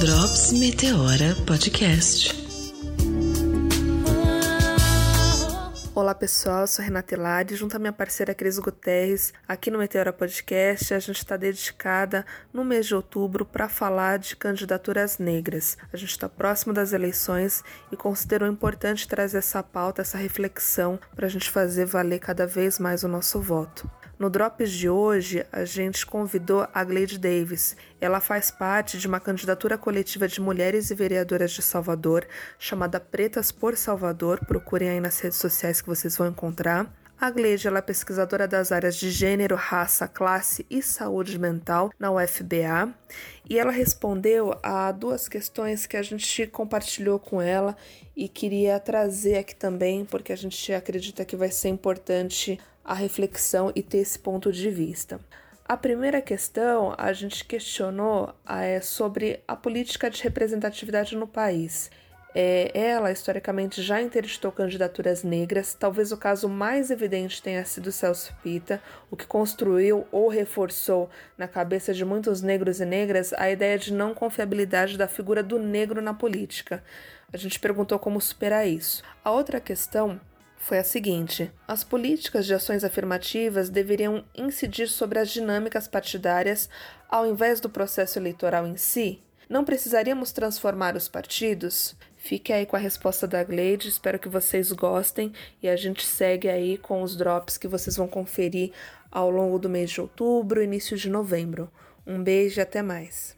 Drops Meteora Podcast. Olá pessoal, sou Renata Hilari, junto à minha parceira Cris Guterres, aqui no Meteora Podcast, a gente está dedicada no mês de outubro para falar de candidaturas negras. A gente está próximo das eleições e considerou importante trazer essa pauta, essa reflexão, para a gente fazer valer cada vez mais o nosso voto. No Drops de hoje, a gente convidou a Gleide Davis. Ela faz parte de uma candidatura coletiva de mulheres e vereadoras de Salvador, chamada Pretas por Salvador. Procurem aí nas redes sociais que vocês vão encontrar. A Gleide é pesquisadora das áreas de gênero, raça, classe e saúde mental na UFBA e ela respondeu a duas questões que a gente compartilhou com ela e queria trazer aqui também, porque a gente acredita que vai ser importante a reflexão e ter esse ponto de vista. A primeira questão a gente questionou é, sobre a política de representatividade no país. É, ela, historicamente, já interditou candidaturas negras. Talvez o caso mais evidente tenha sido Celso Pita, o que construiu ou reforçou na cabeça de muitos negros e negras a ideia de não confiabilidade da figura do negro na política. A gente perguntou como superar isso. A outra questão foi a seguinte: as políticas de ações afirmativas deveriam incidir sobre as dinâmicas partidárias ao invés do processo eleitoral em si? Não precisaríamos transformar os partidos? Fique aí com a resposta da Gleide, espero que vocês gostem e a gente segue aí com os drops que vocês vão conferir ao longo do mês de outubro, início de novembro. Um beijo e até mais.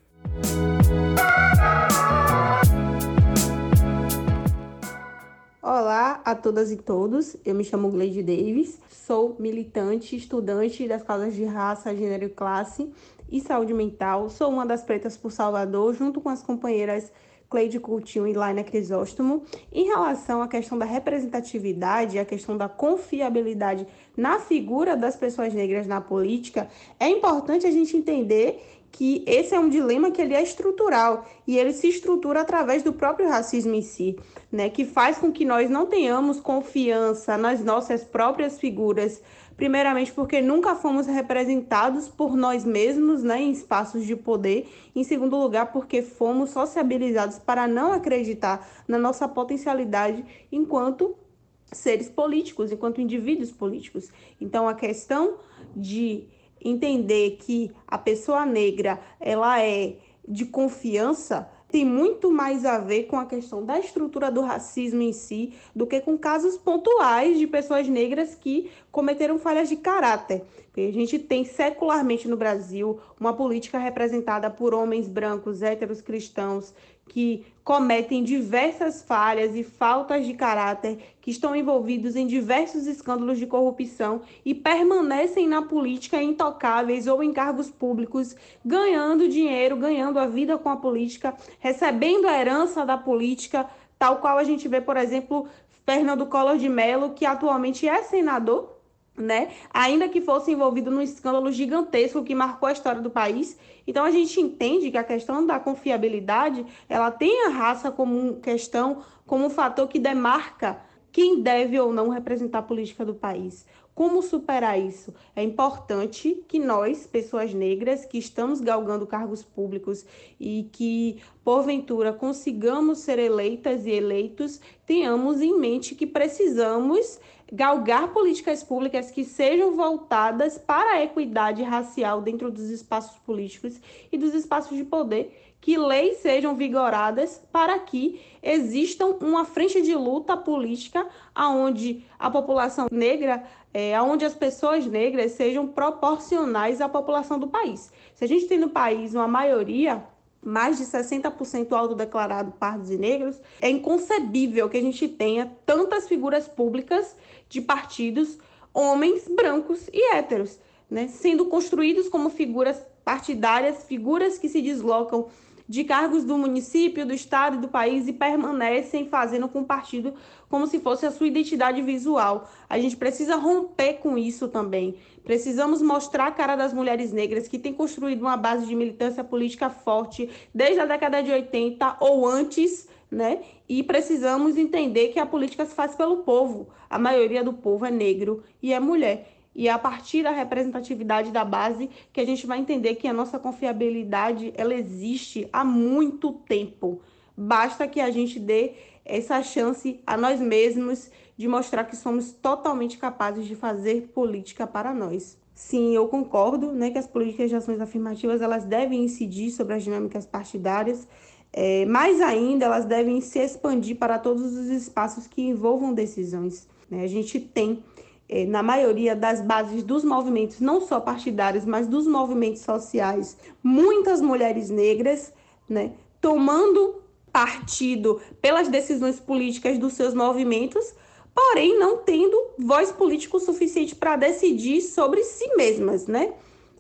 Olá a todas e todos, eu me chamo Gleide Davis, sou militante, estudante das causas de raça, gênero e classe e saúde mental, sou uma das pretas por Salvador, junto com as companheiras Cleide Coutinho e Laina Crisóstomo. Em relação à questão da representatividade, a questão da confiabilidade na figura das pessoas negras na política, é importante a gente entender que esse é um dilema que ele é estrutural e ele se estrutura através do próprio racismo em si, né, que faz com que nós não tenhamos confiança nas nossas próprias figuras, primeiramente porque nunca fomos representados por nós mesmos, né, em espaços de poder, em segundo lugar porque fomos sociabilizados para não acreditar na nossa potencialidade enquanto seres políticos, enquanto indivíduos políticos. Então a questão de entender que a pessoa negra ela é de confiança tem muito mais a ver com a questão da estrutura do racismo em si do que com casos pontuais de pessoas negras que cometeram falhas de caráter. A gente tem secularmente no Brasil uma política representada por homens brancos, héteros cristãos, que cometem diversas falhas e faltas de caráter, que estão envolvidos em diversos escândalos de corrupção e permanecem na política intocáveis ou em cargos públicos, ganhando dinheiro, ganhando a vida com a política, recebendo a herança da política, tal qual a gente vê, por exemplo, Fernando Collor de Mello, que atualmente é senador né? Ainda que fosse envolvido num escândalo gigantesco que marcou a história do país. Então a gente entende que a questão da confiabilidade, ela tem a raça como questão, como um fator que demarca quem deve ou não representar a política do país. Como superar isso? É importante que nós, pessoas negras, que estamos galgando cargos públicos e que, porventura, consigamos ser eleitas e eleitos, tenhamos em mente que precisamos galgar políticas públicas que sejam voltadas para a equidade racial dentro dos espaços políticos e dos espaços de poder, que leis sejam vigoradas para que existam uma frente de luta política aonde a população negra, é, aonde as pessoas negras sejam proporcionais à população do país. Se a gente tem no país uma maioria mais de 60% autodeclarado pardos e negros, é inconcebível que a gente tenha tantas figuras públicas de partidos, homens brancos e héteros, né, sendo construídos como figuras partidárias, figuras que se deslocam de cargos do município, do estado e do país e permanecem fazendo com o partido como se fosse a sua identidade visual. A gente precisa romper com isso também. Precisamos mostrar a cara das mulheres negras que têm construído uma base de militância política forte desde a década de 80 ou antes, né? E precisamos entender que a política se faz pelo povo. A maioria do povo é negro e é mulher. E é a partir da representatividade da base que a gente vai entender que a nossa confiabilidade ela existe há muito tempo. Basta que a gente dê essa chance a nós mesmos de mostrar que somos totalmente capazes de fazer política para nós. Sim, eu concordo né, que as políticas de ações afirmativas elas devem incidir sobre as dinâmicas partidárias, é, mais ainda elas devem se expandir para todos os espaços que envolvam decisões. Né? A gente tem na maioria das bases dos movimentos, não só partidários, mas dos movimentos sociais, muitas mulheres negras, né, tomando partido pelas decisões políticas dos seus movimentos, porém não tendo voz política suficiente para decidir sobre si mesmas, né?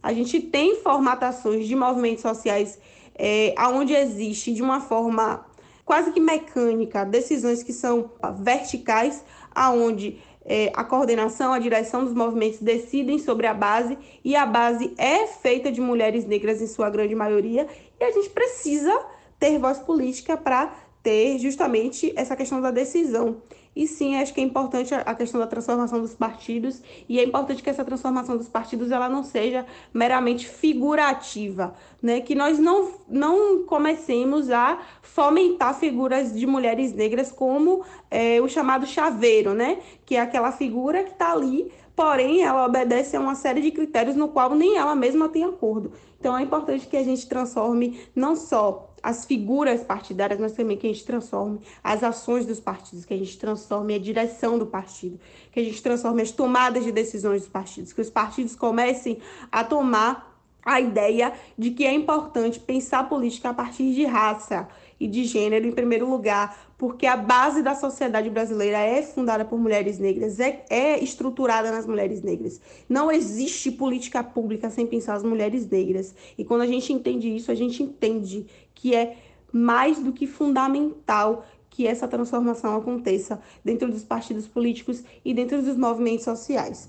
A gente tem formatações de movimentos sociais é, onde existe de uma forma quase que mecânica decisões que são verticais, aonde é, a coordenação, a direção dos movimentos decidem sobre a base e a base é feita de mulheres negras em sua grande maioria e a gente precisa ter voz política para ter justamente essa questão da decisão. E sim, acho que é importante a questão da transformação dos partidos e é importante que essa transformação dos partidos ela não seja meramente figurativa, né? Que nós não, não comecemos a fomentar figuras de mulheres negras como é, o chamado chaveiro, né? Que é aquela figura que está ali porém ela obedece a uma série de critérios no qual nem ela mesma tem acordo. Então é importante que a gente transforme não só as figuras partidárias, mas também que a gente transforme as ações dos partidos, que a gente transforme a direção do partido, que a gente transforme as tomadas de decisões dos partidos, que os partidos comecem a tomar a ideia de que é importante pensar política a partir de raça e de gênero em primeiro lugar, porque a base da sociedade brasileira é fundada por mulheres negras, é, é estruturada nas mulheres negras. Não existe política pública sem pensar as mulheres negras. E quando a gente entende isso, a gente entende que é mais do que fundamental que essa transformação aconteça dentro dos partidos políticos e dentro dos movimentos sociais.